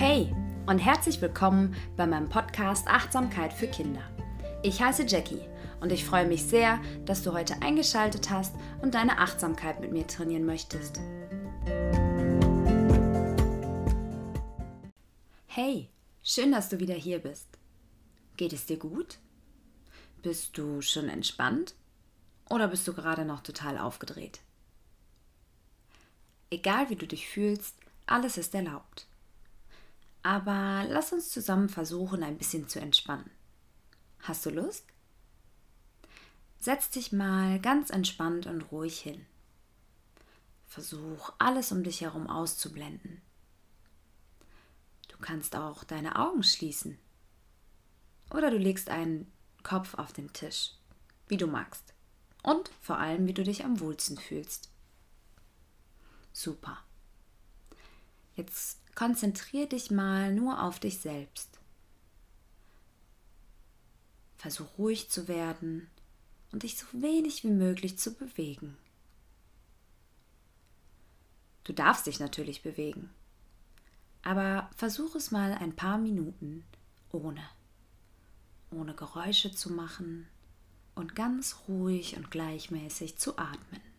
Hey und herzlich willkommen bei meinem Podcast Achtsamkeit für Kinder. Ich heiße Jackie und ich freue mich sehr, dass du heute eingeschaltet hast und deine Achtsamkeit mit mir trainieren möchtest. Hey, schön, dass du wieder hier bist. Geht es dir gut? Bist du schon entspannt? Oder bist du gerade noch total aufgedreht? Egal wie du dich fühlst, alles ist erlaubt. Aber lass uns zusammen versuchen, ein bisschen zu entspannen. Hast du Lust? Setz dich mal ganz entspannt und ruhig hin. Versuch alles um dich herum auszublenden. Du kannst auch deine Augen schließen. Oder du legst einen Kopf auf den Tisch, wie du magst. Und vor allem, wie du dich am wohlsten fühlst. Super. Jetzt konzentrier dich mal nur auf dich selbst. Versuch ruhig zu werden und dich so wenig wie möglich zu bewegen. Du darfst dich natürlich bewegen, aber versuch es mal ein paar Minuten ohne, ohne Geräusche zu machen und ganz ruhig und gleichmäßig zu atmen.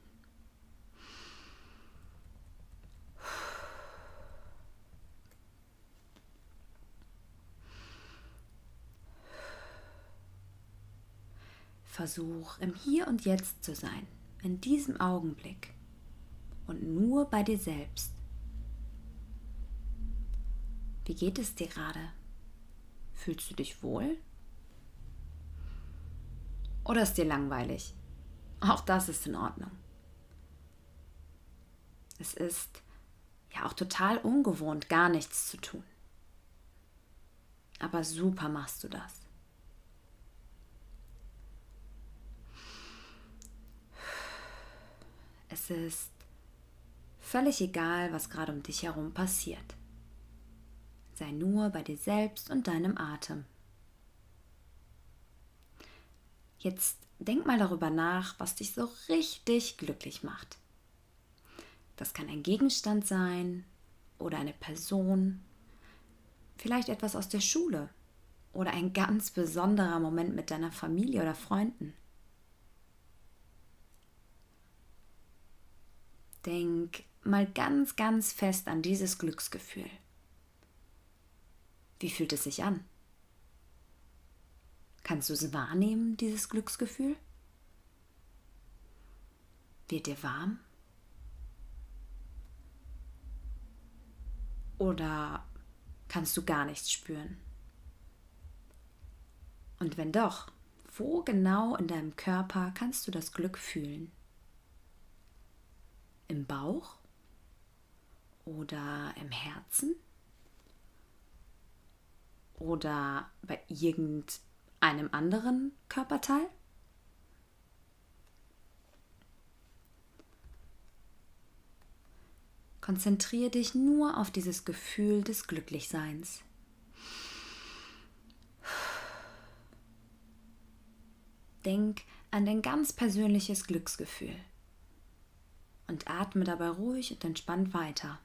Versuch, im Hier und Jetzt zu sein, in diesem Augenblick und nur bei dir selbst. Wie geht es dir gerade? Fühlst du dich wohl? Oder ist dir langweilig? Auch das ist in Ordnung. Es ist ja auch total ungewohnt, gar nichts zu tun. Aber super machst du das. Es ist völlig egal, was gerade um dich herum passiert. Sei nur bei dir selbst und deinem Atem. Jetzt denk mal darüber nach, was dich so richtig glücklich macht. Das kann ein Gegenstand sein oder eine Person, vielleicht etwas aus der Schule oder ein ganz besonderer Moment mit deiner Familie oder Freunden. Denk mal ganz, ganz fest an dieses Glücksgefühl. Wie fühlt es sich an? Kannst du es wahrnehmen, dieses Glücksgefühl? Wird dir warm? Oder kannst du gar nichts spüren? Und wenn doch, wo genau in deinem Körper kannst du das Glück fühlen? Im Bauch oder im Herzen oder bei irgendeinem anderen Körperteil? Konzentriere dich nur auf dieses Gefühl des Glücklichseins. Denk an dein ganz persönliches Glücksgefühl und atme dabei ruhig und entspannt weiter.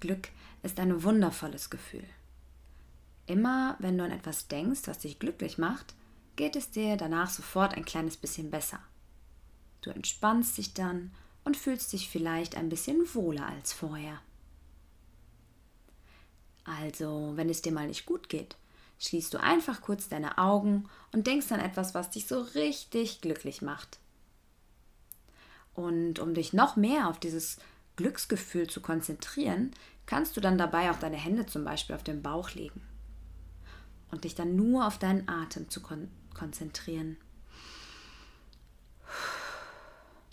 Glück ist ein wundervolles Gefühl. Immer wenn du an etwas denkst, was dich glücklich macht, geht es dir danach sofort ein kleines bisschen besser. Du entspannst dich dann und fühlst dich vielleicht ein bisschen wohler als vorher. Also, wenn es dir mal nicht gut geht, schließt du einfach kurz deine Augen und denkst an etwas, was dich so richtig glücklich macht. Und um dich noch mehr auf dieses Glücksgefühl zu konzentrieren, kannst du dann dabei auch deine Hände zum Beispiel auf den Bauch legen und dich dann nur auf deinen Atem zu kon konzentrieren.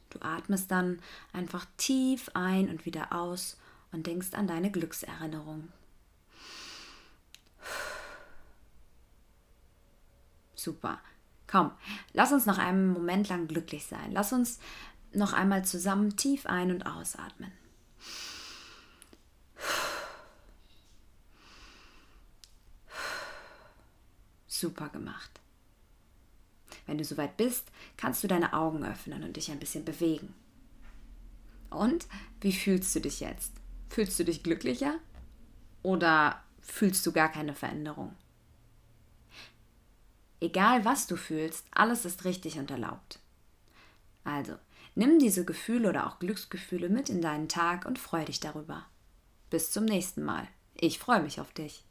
Du atmest dann einfach tief ein und wieder aus und denkst an deine Glückserinnerung. Super. Komm, lass uns noch einen Moment lang glücklich sein. Lass uns noch einmal zusammen tief ein- und ausatmen. Super gemacht. Wenn du soweit bist, kannst du deine Augen öffnen und dich ein bisschen bewegen. Und wie fühlst du dich jetzt? Fühlst du dich glücklicher? Oder fühlst du gar keine Veränderung? Egal was du fühlst, alles ist richtig und erlaubt. Also, nimm diese Gefühle oder auch Glücksgefühle mit in deinen Tag und freu dich darüber. Bis zum nächsten Mal. Ich freue mich auf dich.